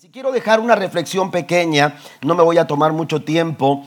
Si quiero dejar una reflexión pequeña, no me voy a tomar mucho tiempo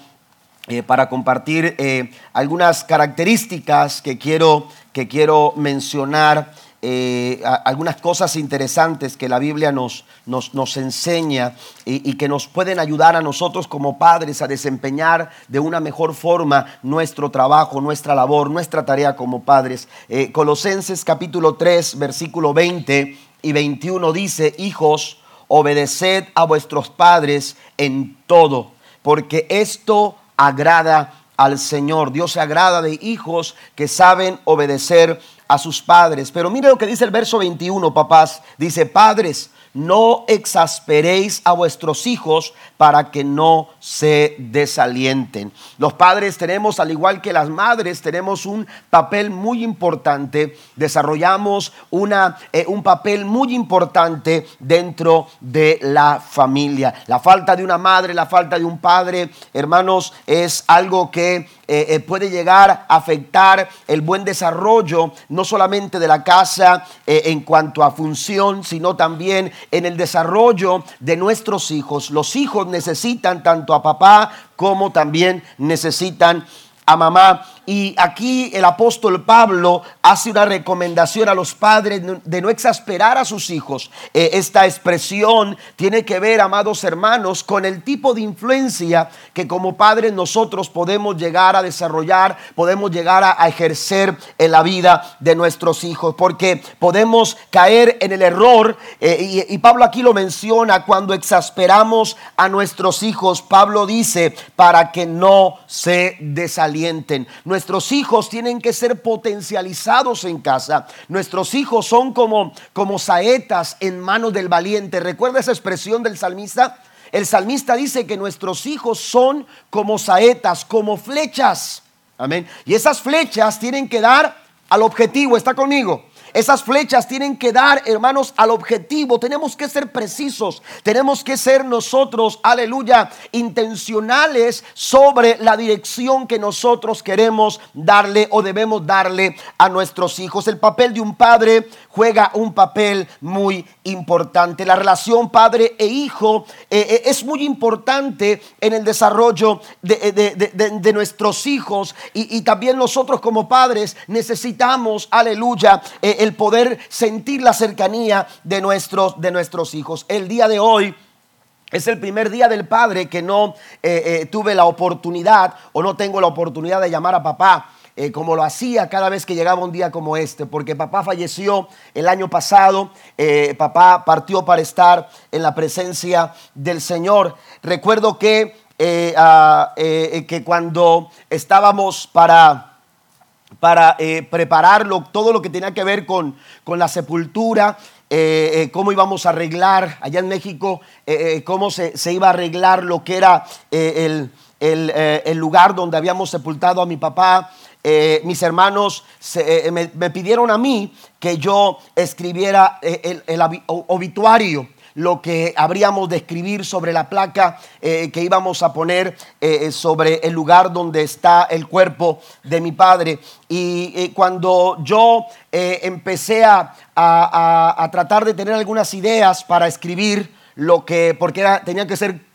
eh, para compartir eh, algunas características que quiero, que quiero mencionar, eh, algunas cosas interesantes que la Biblia nos, nos, enseña y, y, que nos pueden ayudar a nosotros como padres a desempeñar de una mejor forma nuestro trabajo, nuestra labor, nuestra tarea como padres. Colosenses capítulo 3, versículo 20 y 21 dice, hijos, obedeced a vuestros padres en todo, porque esto agrada al Señor. Dios se agrada de hijos que saben obedecer a sus padres. Pero mire lo que dice el verso 21, papás. Dice, padres, no exasperéis a vuestros hijos para que no se desalienten. Los padres tenemos, al igual que las madres, tenemos un papel muy importante, desarrollamos una, eh, un papel muy importante dentro de la familia. La falta de una madre, la falta de un padre, hermanos, es algo que eh, eh, puede llegar a afectar el buen desarrollo, no solamente de la casa eh, en cuanto a función, sino también en el desarrollo de nuestros hijos. Los hijos necesitan tanto a papá como también necesitan a mamá. Y aquí el apóstol Pablo hace una recomendación a los padres de no exasperar a sus hijos. Eh, esta expresión tiene que ver, amados hermanos, con el tipo de influencia que como padres nosotros podemos llegar a desarrollar, podemos llegar a, ejercer en la vida de nuestros hijos, porque podemos caer en el error, eh, y, y Pablo aquí lo menciona, cuando exasperamos a nuestros hijos, Pablo dice, para que no se desalienten. Nuestros hijos tienen que ser potencializados en casa. Nuestros hijos son como, como saetas en manos del valiente. ¿Recuerda esa expresión del salmista? El salmista dice que nuestros hijos son como saetas, como flechas. Amén. Y esas flechas tienen que dar al objetivo. ¿Está conmigo? Esas flechas tienen que dar, hermanos, al objetivo. Tenemos que ser precisos. Tenemos que ser nosotros, aleluya, intencionales sobre la dirección que nosotros queremos darle o debemos darle a nuestros hijos. El papel de un padre juega un papel muy importante. La relación padre e hijo eh, eh, es muy importante en el desarrollo de, de, nuestros hijos y, y, también nosotros como padres necesitamos, aleluya, eh, el poder sentir la cercanía de nuestros, de nuestros hijos. El día de hoy... Es el primer día del padre que no eh, eh, tuve la oportunidad o no tengo la oportunidad de llamar a papá. Eh, como lo hacía cada vez que llegaba un día como este, porque papá falleció el año pasado, eh, papá partió para estar en la presencia del Señor. Recuerdo que, eh, que cuando estábamos para para prepararlo, todo lo que tenía que ver con, con la sepultura, cómo íbamos a arreglar allá en México, cómo se, se, iba a arreglar lo que era el, el, lugar donde habíamos sepultado a mi papá. Mis hermanos se, me, me, pidieron a mí que yo escribiera el, obituario lo que habríamos de escribir sobre la placa eh, que íbamos a poner eh, sobre el lugar donde está el cuerpo de mi padre. Y eh, cuando yo empecé a, a, tratar de tener algunas ideas para escribir lo que, porque tenían que ser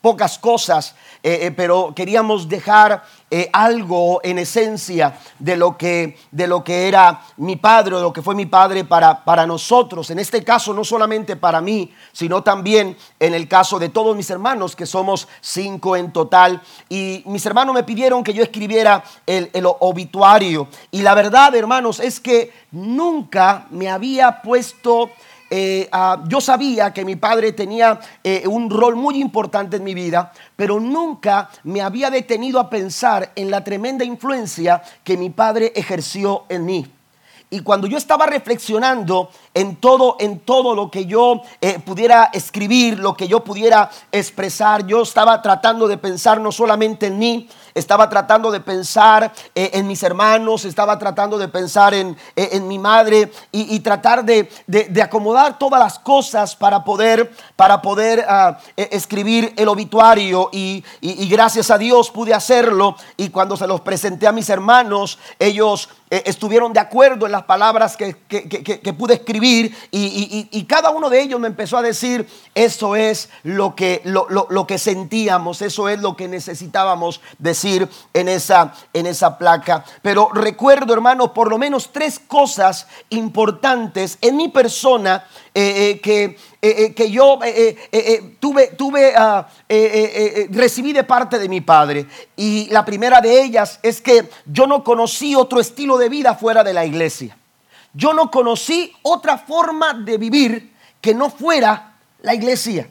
pocas cosas, eh, eh, pero queríamos dejar eh, algo en esencia de lo, que, de lo que era mi padre, de lo que fue mi padre para, para nosotros. En este caso, no solamente para mí, sino también en el caso de todos mis hermanos, que somos cinco en total. Y mis hermanos me pidieron que yo escribiera el, el obituario. Y la verdad, hermanos, es que nunca me había puesto eh, uh, yo sabía que mi padre tenía eh, un rol muy importante en mi vida, pero nunca me había detenido a pensar en la tremenda influencia que mi padre ejerció en mí. Y cuando yo estaba reflexionando en todo, en todo lo que yo eh, pudiera escribir, lo que yo pudiera expresar, yo estaba tratando de pensar no solamente en mí, estaba tratando de pensar eh, en mis hermanos, estaba tratando de pensar en, eh, en mi madre y, tratar de, de, acomodar todas las cosas para poder, para poder ah, e, escribir el obituario y, y gracias a Dios pude hacerlo y cuando se los presenté a mis hermanos, ellos eh, estuvieron de acuerdo en las palabras que, pude escribir y, cada uno de ellos me empezó a decir, eso es lo que, lo, que sentíamos, eso es lo que necesitábamos decir en esa, en esa placa. Pero recuerdo, hermanos, por lo menos tres cosas importantes en mi persona eh, eh, que, eh, que, yo tuve, tuve ah, recibí de parte de mi padre. Y la primera de ellas es que yo no conocí otro estilo de vida fuera de la iglesia. Yo no conocí otra forma de vivir que no fuera la iglesia.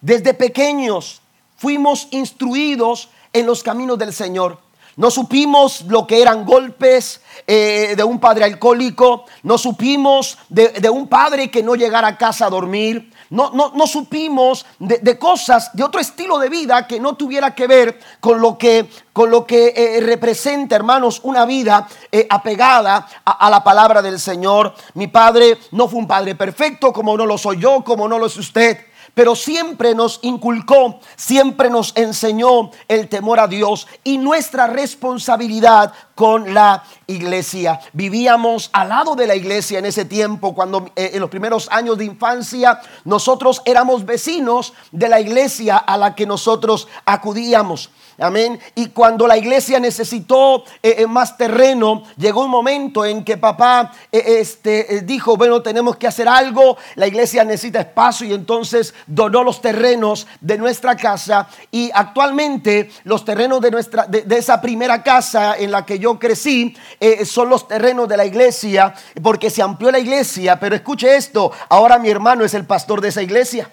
Desde pequeños fuimos instruidos en los caminos del Señor. No supimos lo que eran golpes eh, de un padre alcohólico. No supimos de, un padre que no llegara a casa a dormir. No, no, no supimos de, cosas, de otro estilo de vida que no tuviera que ver con lo que, con lo que eh, representa, hermanos, una vida eh, apegada a, a, la palabra del Señor. Mi padre no fue un padre perfecto, como no lo soy yo, como no lo es usted pero siempre nos inculcó, siempre nos enseñó el temor a Dios y nuestra responsabilidad con la iglesia. Vivíamos al lado de la iglesia en ese tiempo, cuando eh, en los primeros años de infancia nosotros éramos vecinos de la iglesia a la que nosotros acudíamos. Amén. Y cuando la iglesia necesitó eh, eh, más terreno, llegó un momento en que papá eh, este, dijo, bueno, tenemos que hacer algo, la iglesia necesita espacio y entonces donó los terrenos de nuestra casa y actualmente los terrenos de, nuestra, de, esa primera casa en la que yo crecí son los terrenos de la iglesia porque se amplió la iglesia, pero escuche esto, ahora mi hermano es el pastor de esa iglesia.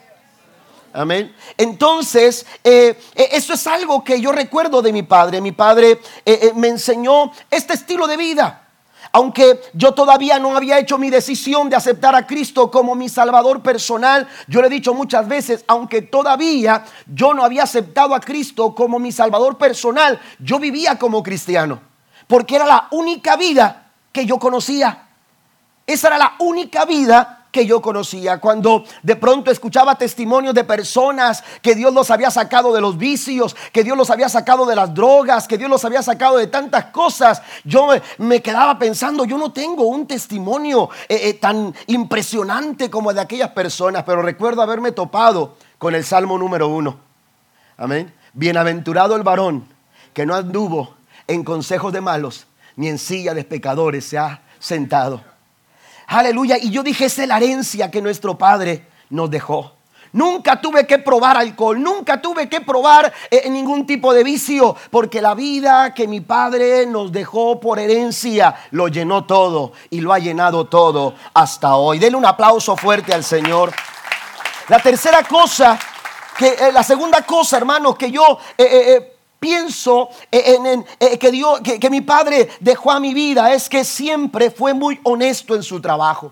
Amén. Entonces, eh, eh, eso es algo que yo recuerdo de mi padre. Mi padre eh, me enseñó este estilo de vida. Aunque yo todavía no había hecho mi decisión de aceptar a Cristo como mi Salvador personal, yo le he dicho muchas veces, aunque todavía yo no había aceptado a Cristo como mi Salvador personal, yo vivía como cristiano. Porque era la única vida que yo conocía. Esa era la única vida que yo conocía. Cuando de pronto escuchaba testimonios de personas que Dios los había sacado de los vicios, que Dios los había sacado de las drogas, que Dios los había sacado de tantas cosas, yo me quedaba pensando, yo no tengo un testimonio eh, eh, tan impresionante como el de aquellas personas, pero recuerdo haberme topado con el Salmo número uno. Amén. Bienaventurado el varón que no anduvo en consejos de malos, ni en silla de pecadores se ha sentado Aleluya. Y yo dije, es la herencia que nuestro Padre nos dejó. Nunca tuve que probar alcohol, nunca tuve que probar eh, ningún tipo de vicio, porque la vida que mi padre nos dejó por herencia lo llenó todo y lo ha llenado todo hasta hoy. Denle un aplauso fuerte al Señor. La tercera cosa, que, eh, la segunda cosa, hermanos, que yo eh, pienso en, eh, que, Dios, que, mi padre dejó a mi vida es que siempre fue muy honesto en su trabajo.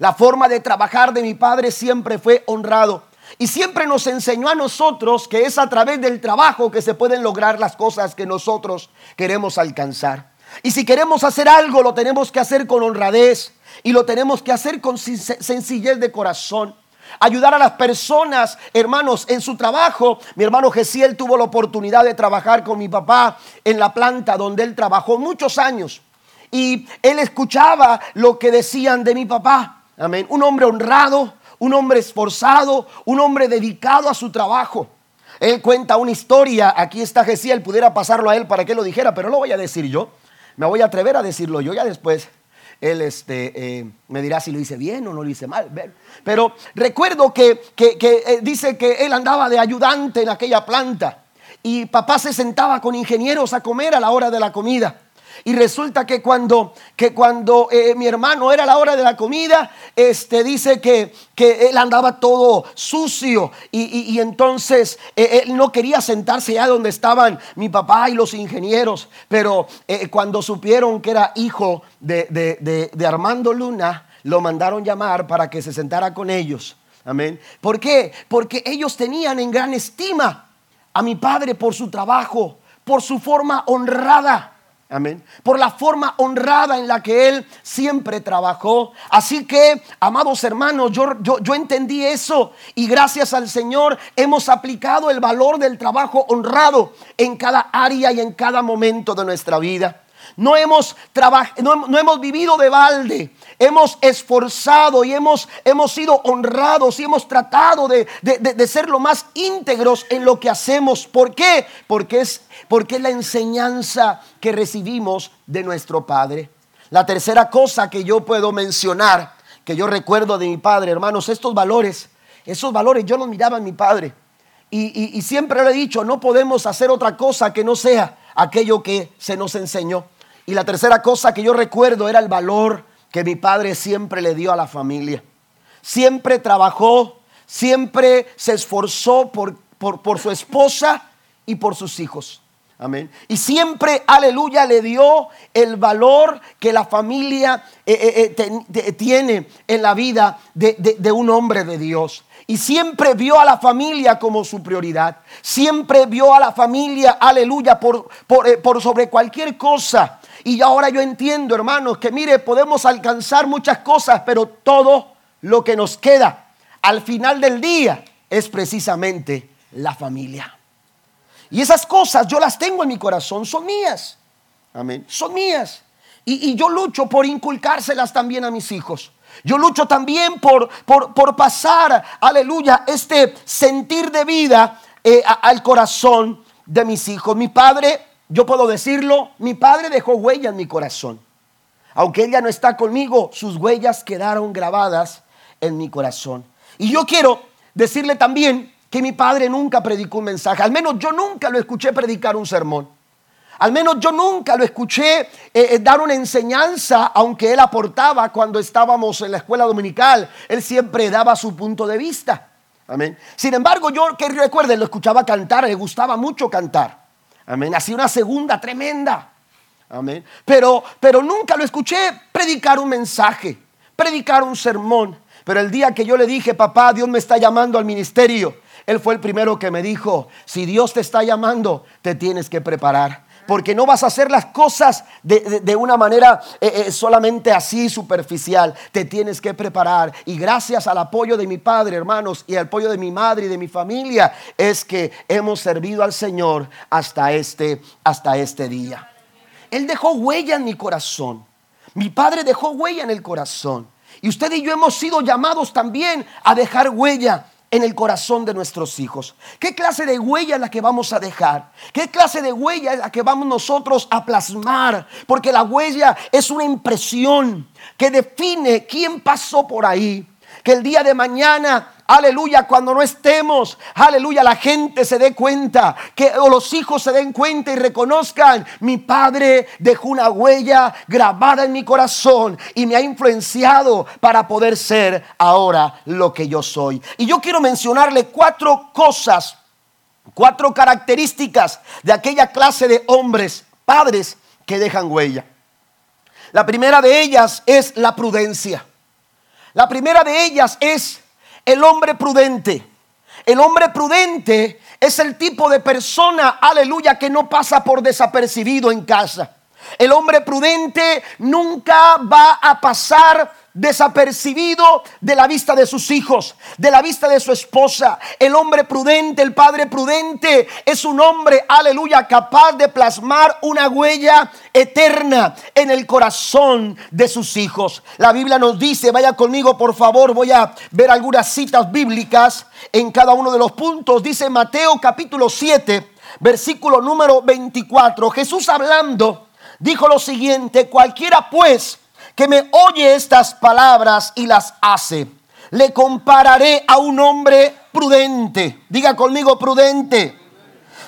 La forma de trabajar de mi padre siempre fue honrado. Y siempre nos enseñó a nosotros que es a través del trabajo que se pueden lograr las cosas que nosotros queremos alcanzar. Y si queremos hacer algo, lo tenemos que hacer con honradez y lo tenemos que hacer con sencillez de corazón ayudar a las personas, hermanos, en su trabajo. Mi hermano Gesiel tuvo la oportunidad de trabajar con mi papá en la planta donde él trabajó muchos años. Y él escuchaba lo que decían de mi papá. Amén. Un hombre honrado, un hombre esforzado, un hombre dedicado a su trabajo. Él cuenta una historia, aquí está Gesiel, pudiera pasarlo a él para que lo dijera, pero lo voy a decir yo. Me voy a atrever a decirlo yo ya después él este, eh, me dirá si lo hice bien o no lo hice mal. Pero recuerdo que, eh, dice que él andaba de ayudante en aquella planta y papá se sentaba con ingenieros a comer a la hora de la comida. Y resulta que cuando, que cuando eh, mi hermano era la hora de la comida, este, dice que, que él andaba todo sucio y, entonces eh, él no quería sentarse allá donde estaban mi papá y los ingenieros. Pero eh, cuando supieron que era hijo de, de, de Armando Luna, lo mandaron llamar para que se sentara con ellos. Amén. ¿Por qué? Porque ellos tenían en gran estima a mi padre por su trabajo, por su forma honrada. Amén. Por la forma honrada en la que Él siempre trabajó. Así que, amados hermanos, yo, yo, yo, entendí eso y gracias al Señor hemos aplicado el valor del trabajo honrado en cada área y en cada momento de nuestra vida. No hemos, no, no hemos vivido de balde, hemos esforzado y hemos, hemos sido honrados y hemos tratado de, de, ser lo más íntegros en lo que hacemos. ¿Por qué? Porque es, porque es la enseñanza que recibimos de nuestro Padre. La tercera cosa que yo puedo mencionar, que yo recuerdo de mi Padre, hermanos, estos valores, esos valores yo los miraba en mi Padre. Y, y siempre le he dicho, no podemos hacer otra cosa que no sea aquello que se nos enseñó. Y la tercera cosa que yo recuerdo era el valor que mi padre siempre le dio a la familia. Siempre trabajó, siempre se esforzó por, por, su esposa y por sus hijos. Amén. Y siempre, aleluya, le dio el valor que la familia eh, eh, eh, tiene en la vida de, un hombre de Dios. Y siempre vio a la familia como su prioridad. Siempre vio a la familia, aleluya, por, por, por sobre cualquier cosa. Y ahora yo entiendo, hermanos, que mire, podemos alcanzar muchas cosas, pero todo lo que nos queda al final del día es precisamente la familia. Y esas cosas yo las tengo en mi corazón, son mías. Amén. Son mías. Y, yo lucho por inculcárselas también a mis hijos. Yo lucho también por, por, pasar, aleluya, este sentir de vida eh, al corazón de mis hijos. Mi padre yo puedo decirlo, mi padre dejó huella en mi corazón. Aunque ella no está conmigo, sus huellas quedaron grabadas en mi corazón. Y yo quiero decirle también que mi padre nunca predicó un mensaje. Al menos yo nunca lo escuché predicar un sermón. Al menos yo nunca lo escuché eh, eh, dar una enseñanza, aunque él aportaba cuando estábamos en la escuela dominical. Él siempre daba su punto de vista. Amén. Sin embargo, yo que recuerden, lo escuchaba cantar, le gustaba mucho cantar. Amén. Así una segunda tremenda. Amén. Pero, pero nunca lo escuché predicar un mensaje, predicar un sermón. Pero el día que yo le dije, papá, Dios me está llamando al ministerio, él fue el primero que me dijo, si Dios te está llamando, te tienes que preparar porque no vas a hacer las cosas de, una manera eh, eh, solamente así superficial. Te tienes que preparar. Y gracias al apoyo de mi padre, hermanos, y al apoyo de mi madre y de mi familia, es que hemos servido al Señor hasta este, hasta este día. Él dejó huella en mi corazón. Mi padre dejó huella en el corazón. Y usted y yo hemos sido llamados también a dejar huella en el corazón de nuestros hijos. ¿Qué clase de huella es la que vamos a dejar? ¿Qué clase de huella es la que vamos nosotros a plasmar? Porque la huella es una impresión que define quién pasó por ahí. Que el día de mañana aleluya, cuando no estemos, aleluya, la gente se dé cuenta, que o los hijos se den cuenta y reconozcan, mi padre dejó una huella grabada en mi corazón y me ha influenciado para poder ser ahora lo que yo soy. Y yo quiero mencionarle cuatro cosas, cuatro características de aquella clase de hombres, padres que dejan huella. La primera de ellas es la prudencia. La primera de ellas es el hombre prudente. El hombre prudente es el tipo de persona, aleluya, que no pasa por desapercibido en casa. El hombre prudente nunca va a pasar desapercibido de la vista de sus hijos, de la vista de su esposa. El hombre prudente, el padre prudente, es un hombre, aleluya, capaz de plasmar una huella eterna en el corazón de sus hijos. La Biblia nos dice, vaya conmigo por favor, voy a ver algunas citas bíblicas en cada uno de los puntos. Dice Mateo capítulo 7, versículo número 24. Jesús hablando, dijo lo siguiente, cualquiera pues, que me oye estas palabras y las hace, le compararé a un hombre prudente. Diga conmigo prudente.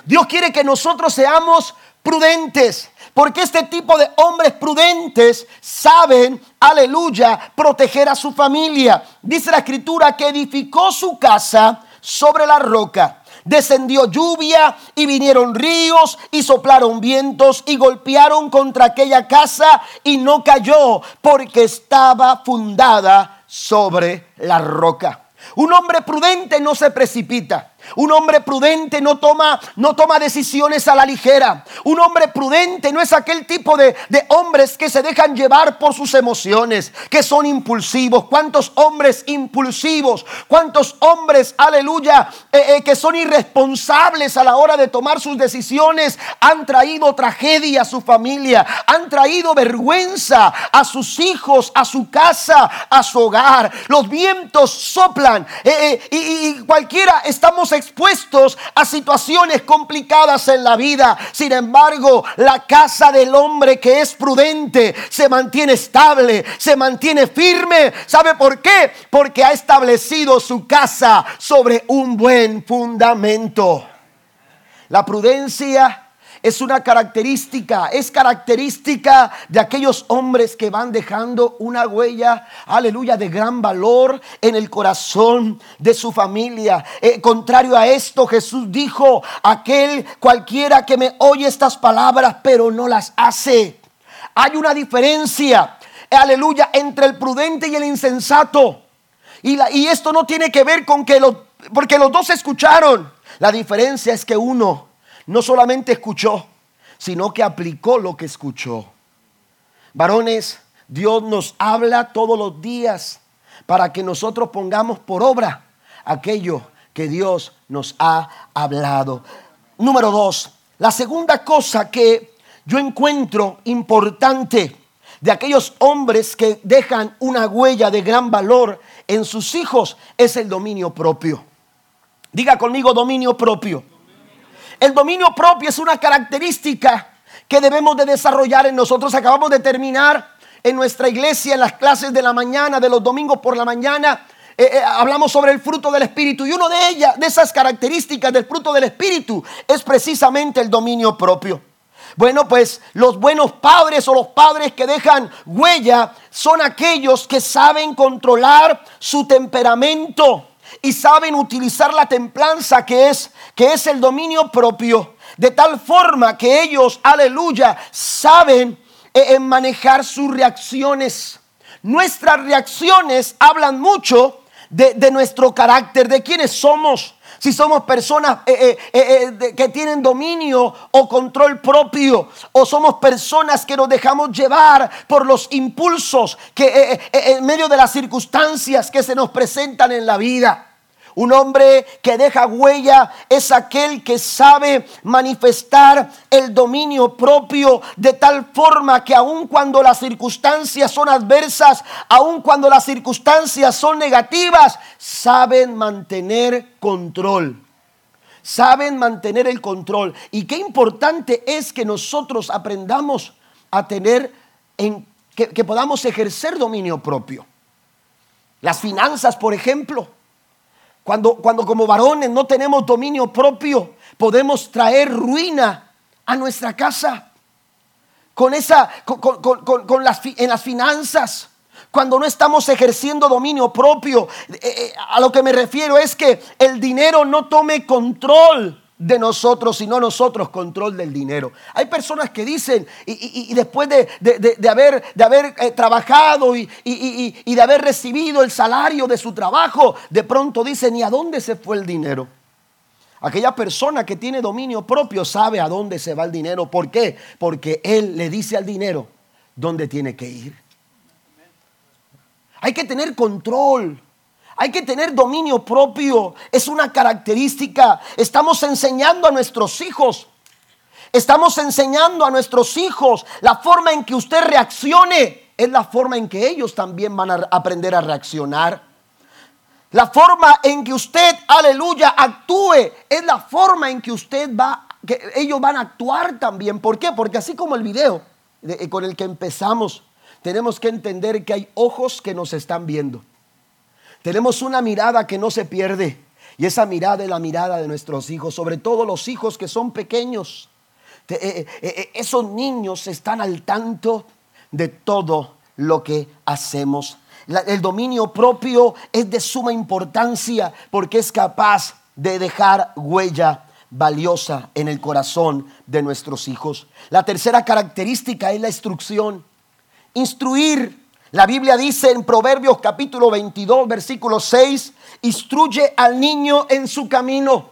Dios quiere que nosotros seamos prudentes. Porque este tipo de hombres prudentes saben, aleluya, proteger a su familia. Dice la escritura que edificó su casa sobre la roca descendió lluvia y vinieron ríos y soplaron vientos y golpearon contra aquella casa y no cayó porque estaba fundada sobre la roca. Un hombre prudente no se precipita. Un hombre prudente no toma, no toma decisiones a la ligera. Un hombre prudente no es aquel tipo de, hombres que se dejan llevar por sus emociones, que son impulsivos. ¿Cuántos hombres impulsivos? ¿Cuántos hombres, aleluya, eh, eh, que son irresponsables a la hora de tomar sus decisiones? Han traído tragedia a su familia, han traído vergüenza a sus hijos, a su casa, a su hogar. Los vientos soplan eh, y, y cualquiera estamos expuestos a situaciones complicadas en la vida. Sin embargo, la casa del hombre que es prudente se mantiene estable, se mantiene firme. ¿Sabe por qué? Porque ha establecido su casa sobre un buen fundamento. La prudencia es una característica, es característica de aquellos hombres que van dejando una huella, aleluya, de gran valor en el corazón de su familia. Eh, contrario a esto, Jesús dijo, aquel cualquiera que me oye estas palabras, pero no las hace. Hay una diferencia, aleluya, entre el prudente y el insensato. Y, y esto no tiene que ver con que los, porque los dos escucharon. La diferencia es que uno no solamente escuchó, sino que aplicó lo que escuchó. Varones, Dios nos habla todos los días para que nosotros pongamos por obra aquello que Dios nos ha hablado. Número dos, la segunda cosa que yo encuentro importante de aquellos hombres que dejan una huella de gran valor en sus hijos es el dominio propio. Diga conmigo dominio propio. El dominio propio es una característica que debemos de desarrollar en nosotros. Acabamos de terminar en nuestra iglesia en las clases de la mañana, de los domingos por la mañana. Eh, eh, hablamos sobre el fruto del Espíritu y una de ellas, de esas características del fruto del Espíritu, es precisamente el dominio propio. Bueno, pues los buenos padres o los padres que dejan huella son aquellos que saben controlar su temperamento y saben utilizar la templanza que es, que es el dominio propio, de tal forma que ellos, aleluya, saben eh, manejar sus reacciones. Nuestras reacciones hablan mucho de, de nuestro carácter, de quiénes somos si somos personas eh, eh, que tienen dominio o control propio, o somos personas que nos dejamos llevar por los impulsos que en medio de las circunstancias que se nos presentan en la vida. Un hombre que deja huella es aquel que sabe manifestar el dominio propio de tal forma que aun cuando las circunstancias son adversas, aun cuando las circunstancias son negativas, saben mantener control. Saben mantener el control. Y qué importante es que nosotros aprendamos a tener, en, que, que podamos ejercer dominio propio. Las finanzas, por ejemplo. Cuando, cuando como varones no tenemos dominio propio, podemos traer ruina a nuestra casa. Con esa, con, las, en las finanzas. Cuando no estamos ejerciendo dominio propio, eh, eh, a lo que me refiero es que el dinero no tome control de nosotros, sino nosotros control del dinero. Hay personas que dicen, y, después de, haber, de haber eh, trabajado y, y de haber recibido el salario de su trabajo, de pronto dicen, ¿y a dónde se fue el dinero? Aquella persona que tiene dominio propio sabe a dónde se va el dinero. ¿Por qué? Porque él le dice al dinero dónde tiene que ir. Hay que tener control. Hay que tener dominio propio. Es una característica. Estamos enseñando a nuestros hijos. Estamos enseñando a nuestros hijos la forma en que usted reaccione. Es la forma en que ellos también van a aprender a reaccionar. La forma en que usted, aleluya, actúe es la forma en que usted va, que ellos van a actuar también. ¿Por qué? Porque así como el video con el que empezamos, tenemos que entender que hay ojos que nos están viendo. Tenemos una mirada que no se pierde. Y esa mirada es la mirada de nuestros hijos, sobre todo los hijos que son pequeños. Eh, eh, eh, esos niños están al tanto de todo lo que hacemos. el dominio propio es de suma importancia porque es capaz de dejar huella valiosa en el corazón de nuestros hijos. La tercera característica es la instrucción. Instruir La Biblia dice en Proverbios capítulo 22, versículo 6, instruye al niño en su camino.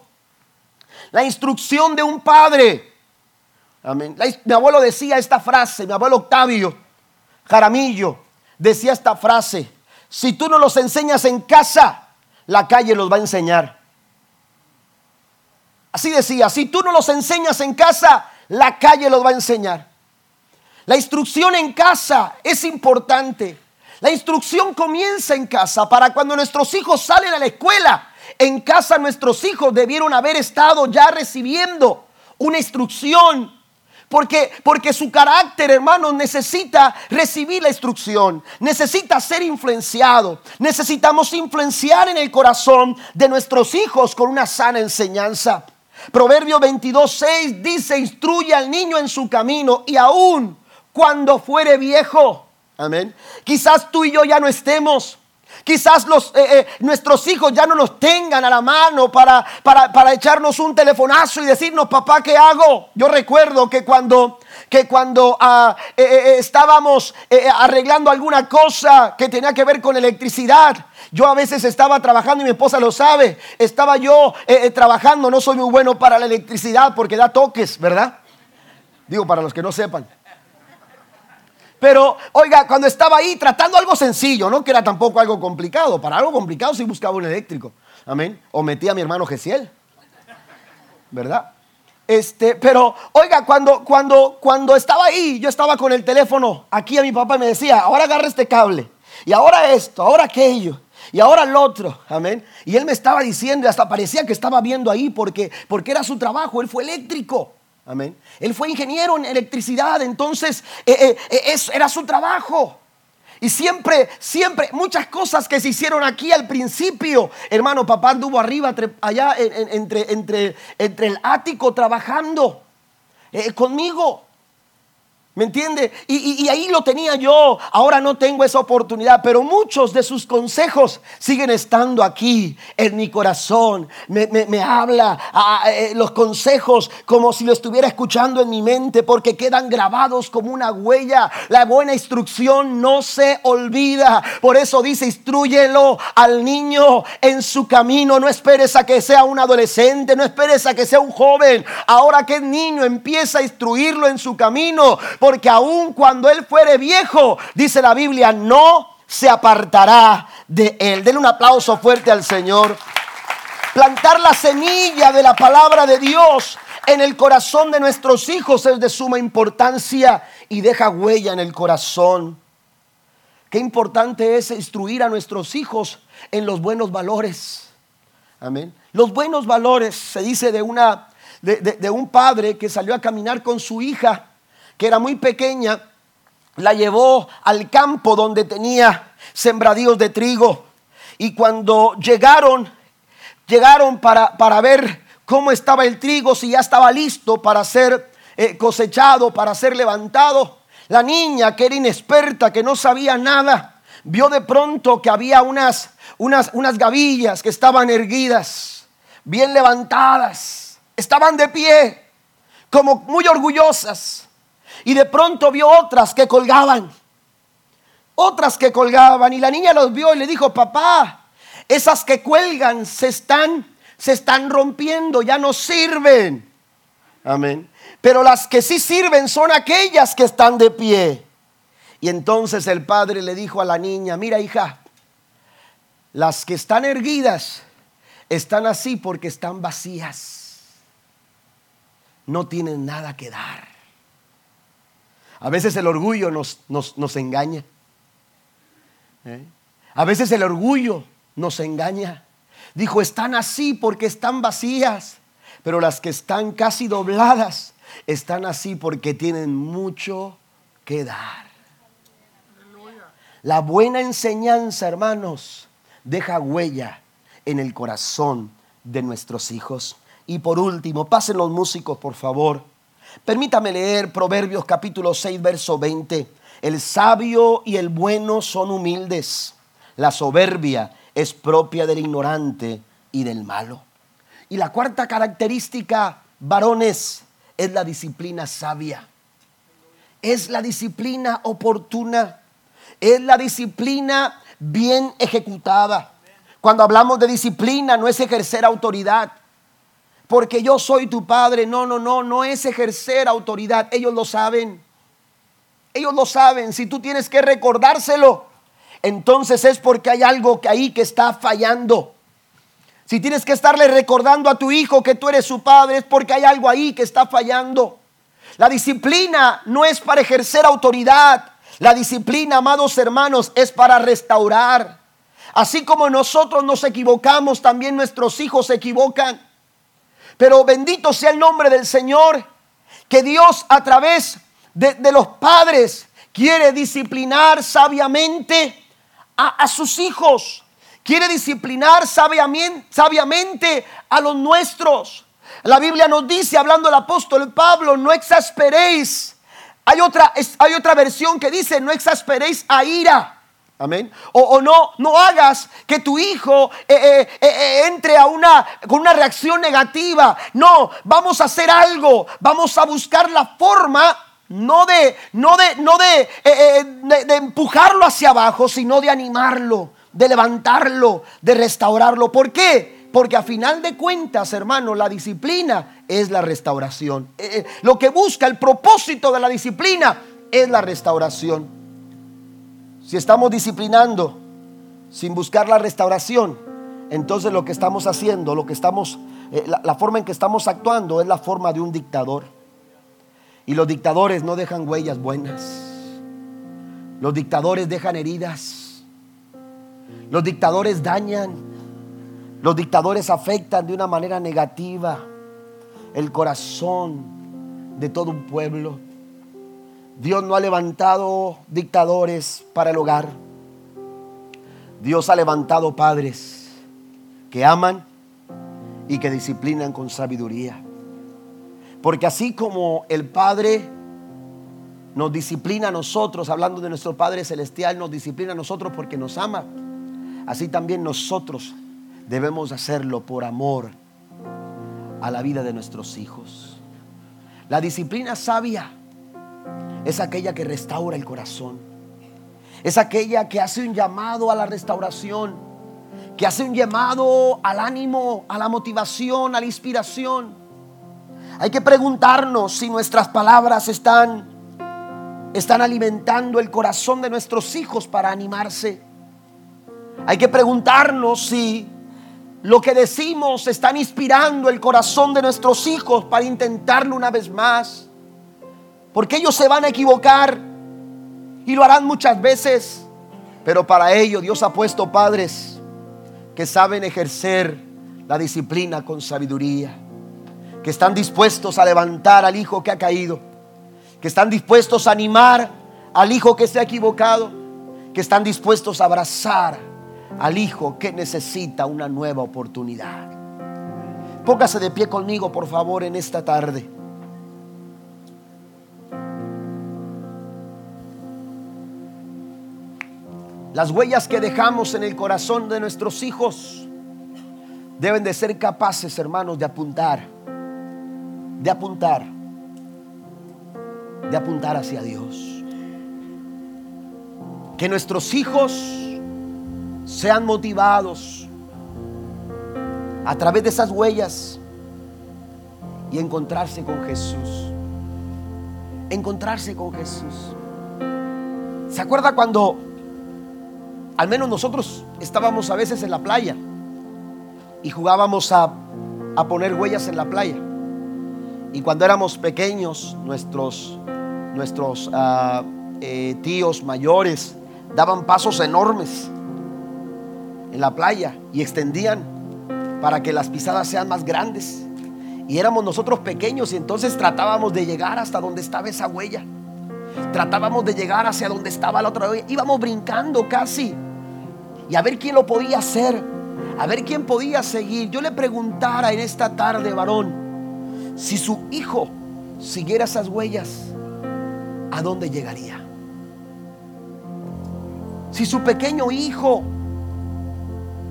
La instrucción de un padre. Amén. mi abuelo decía esta frase, mi abuelo Octavio Jaramillo decía esta frase, si tú no los enseñas en casa, la calle los va a enseñar. Así decía, si tú no los enseñas en casa, la calle los va a enseñar. La instrucción en casa es importante. La instrucción comienza en casa para cuando nuestros hijos salen a la escuela. En casa nuestros hijos debieron haber estado ya recibiendo una instrucción. Porque, porque su carácter, hermanos, necesita recibir la instrucción, necesita ser influenciado. Necesitamos influenciar en el corazón de nuestros hijos con una sana enseñanza. Proverbio 22, 6 dice, instruye al niño en su camino y aún cuando fuere viejo. Amén. Quizás tú y yo ya no estemos. Quizás los, eh, eh, nuestros hijos ya no nos tengan a la mano para, para, echarnos un telefonazo y decirnos, papá, ¿qué hago? Yo recuerdo que cuando, que cuando ah, eh, estábamos arreglando alguna cosa que tenía que ver con electricidad, yo a veces estaba trabajando y mi esposa lo sabe, estaba yo trabajando, no soy muy bueno para la electricidad porque da toques, ¿verdad? Digo, para los que no sepan. Pero, oiga, cuando estaba ahí tratando algo sencillo, no que era tampoco algo complicado. Para algo complicado sí buscaba un eléctrico. Amén. O metí a mi hermano Gesiel. ¿Verdad? Este, pero, oiga, cuando, cuando, cuando estaba ahí, yo estaba con el teléfono aquí a mi papá y me decía, ahora agarra este cable. Y ahora esto, ahora aquello. Y ahora el otro, amén. Y él me estaba diciendo, y hasta parecía que estaba viendo ahí porque, porque era su trabajo, él fue eléctrico. Amén. Él fue ingeniero en electricidad, entonces eh, eh, eh, era su trabajo. Y siempre, siempre, muchas cosas que se hicieron aquí al principio. Hermano, papá anduvo arriba, allá entre, entre, entre el ático trabajando conmigo. ¿Me entiende? Y, ahí lo tenía yo. Ahora no tengo esa oportunidad, pero muchos de sus consejos siguen estando aquí en mi corazón. Me, habla eh, los consejos como si lo estuviera escuchando en mi mente porque quedan grabados como una huella. La buena instrucción no se olvida. Por eso dice, instruyelo al niño en su camino. No esperes a que sea un adolescente, no esperes a que sea un joven. Ahora que el niño empieza a instruirlo en su camino porque aun cuando él fuere viejo, dice la Biblia, no se apartará de él. Denle un aplauso fuerte al Señor. Plantar la semilla de la palabra de Dios en el corazón de nuestros hijos es de suma importancia y deja huella en el corazón. Qué importante es instruir a nuestros hijos en los buenos valores. Amén. Los buenos valores se dice de una de, de un padre que salió a caminar con su hija que era muy pequeña, la llevó al campo donde tenía sembradíos de trigo. Y cuando llegaron, llegaron para, para ver cómo estaba el trigo, si ya estaba listo para ser eh, cosechado, para ser levantado. La niña, que era inexperta, que no sabía nada, vio de pronto que había unas, unas, unas gavillas que estaban erguidas, bien levantadas, estaban de pie, como muy orgullosas. Y de pronto vio otras que colgaban. Otras que colgaban. Y la niña los vio y le dijo, papá, esas que cuelgan se están, se están rompiendo, ya no sirven. Amén. Pero las que sí sirven son aquellas que están de pie. Y entonces el padre le dijo a la niña, mira hija, las que están erguidas están así porque están vacías. No tienen nada que dar. A veces el orgullo nos, nos, engaña. ¿eh? A veces el orgullo nos engaña. Dijo, están así porque están vacías, pero las que están casi dobladas están así porque tienen mucho que dar. La buena enseñanza, hermanos, deja huella en el corazón de nuestros hijos. Y por último, pasen los músicos, por favor. Permítame leer Proverbios capítulo 6, verso 20. El sabio y el bueno son humildes. La soberbia es propia del ignorante y del malo. Y la cuarta característica, varones, es la disciplina sabia. Es la disciplina oportuna. es la disciplina bien ejecutada. Cuando hablamos de disciplina no es ejercer autoridad. Porque yo soy tu padre. No, no, no, no es ejercer autoridad. Ellos lo saben. Ellos lo saben. Si tú tienes que recordárselo, entonces es porque hay algo ahí que está fallando. Si tienes que estarle recordando a tu hijo que tú eres su padre, es porque hay algo ahí que está fallando. La disciplina no es para ejercer autoridad. La disciplina, amados hermanos, es para restaurar. Así como nosotros nos equivocamos, también nuestros hijos se equivocan. Pero bendito sea el nombre del Señor, que Dios a través de, los padres quiere disciplinar sabiamente a, sus hijos. Quiere disciplinar sabiamente, sabiamente a los nuestros. La Biblia nos dice, hablando el apóstol Pablo, no exasperéis. Hay otra, hay otra versión que dice, no exasperéis a ira Amén. O, no, no hagas que tu hijo eh, eh, eh, entre a una, con una reacción negativa. No, vamos a hacer algo. Vamos a buscar la forma no de, no de, no de, de, empujarlo hacia abajo, sino de animarlo, de levantarlo, de restaurarlo. ¿Por qué? Porque a final de cuentas, hermano, la disciplina es la restauración. lo que busca, el propósito de la disciplina es la restauración. Si estamos disciplinando sin buscar la restauración, entonces lo que estamos haciendo, lo que estamos, eh, la, forma en que estamos actuando es la forma de un dictador. Y los dictadores no dejan huellas buenas. Los dictadores dejan heridas. Los dictadores dañan. Los dictadores afectan de una manera negativa el corazón de todo un pueblo. Dios no ha levantado dictadores para el hogar. Dios ha levantado padres que aman y que disciplinan con sabiduría. Porque así como el Padre nos disciplina a nosotros, hablando de nuestro Padre Celestial, nos disciplina a nosotros porque nos ama, así también nosotros debemos hacerlo por amor a la vida de nuestros hijos. La disciplina sabia es aquella que restaura el corazón. Es aquella que hace un llamado a la restauración, que hace un llamado al ánimo, a la motivación, a la inspiración. Hay que preguntarnos si nuestras palabras están están alimentando el corazón de nuestros hijos para animarse. Hay que preguntarnos si lo que decimos están inspirando el corazón de nuestros hijos para intentarlo una vez más. Porque ellos se van a equivocar y lo harán muchas veces. Pero para ello Dios ha puesto padres que saben ejercer la disciplina con sabiduría. Que están dispuestos a levantar al hijo que ha caído. Que están dispuestos a animar al hijo que se ha equivocado. Que están dispuestos a abrazar al hijo que necesita una nueva oportunidad. Póngase de pie conmigo, por favor, en esta tarde. Las huellas que dejamos en el corazón de nuestros hijos deben de ser capaces, hermanos, de apuntar, de apuntar, de apuntar hacia Dios. Que nuestros hijos sean motivados a través de esas huellas y encontrarse con Jesús. Encontrarse con Jesús. ¿Se acuerda cuando al menos nosotros estábamos a veces en la playa y jugábamos a, poner huellas en la playa. Y cuando éramos pequeños, nuestros, nuestros ah, eh, tíos mayores daban pasos enormes en la playa y extendían para que las pisadas sean más grandes. Y éramos nosotros pequeños y entonces tratábamos de llegar hasta donde estaba esa huella. Tratábamos de llegar hacia donde estaba la otra huella. Íbamos brincando casi y a ver quién lo podía hacer, a ver quién podía seguir. Yo le preguntara en esta tarde, varón, si su hijo siguiera esas huellas, ¿a dónde llegaría? Si su pequeño hijo,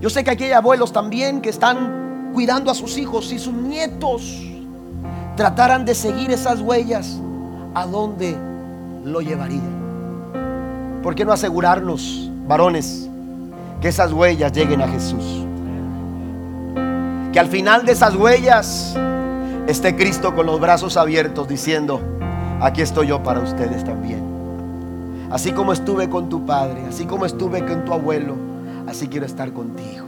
yo sé que aquí hay abuelos también que están cuidando a sus hijos, si sus nietos trataran de seguir esas huellas, ¿a dónde lo llevaría? ¿por qué no asegurarnos, varones, que esas huellas lleguen a Jesús? Que al final de esas huellas esté Cristo con los brazos abiertos diciendo, aquí estoy yo para ustedes también. Así como estuve con tu padre, así como estuve con tu abuelo, así quiero estar contigo.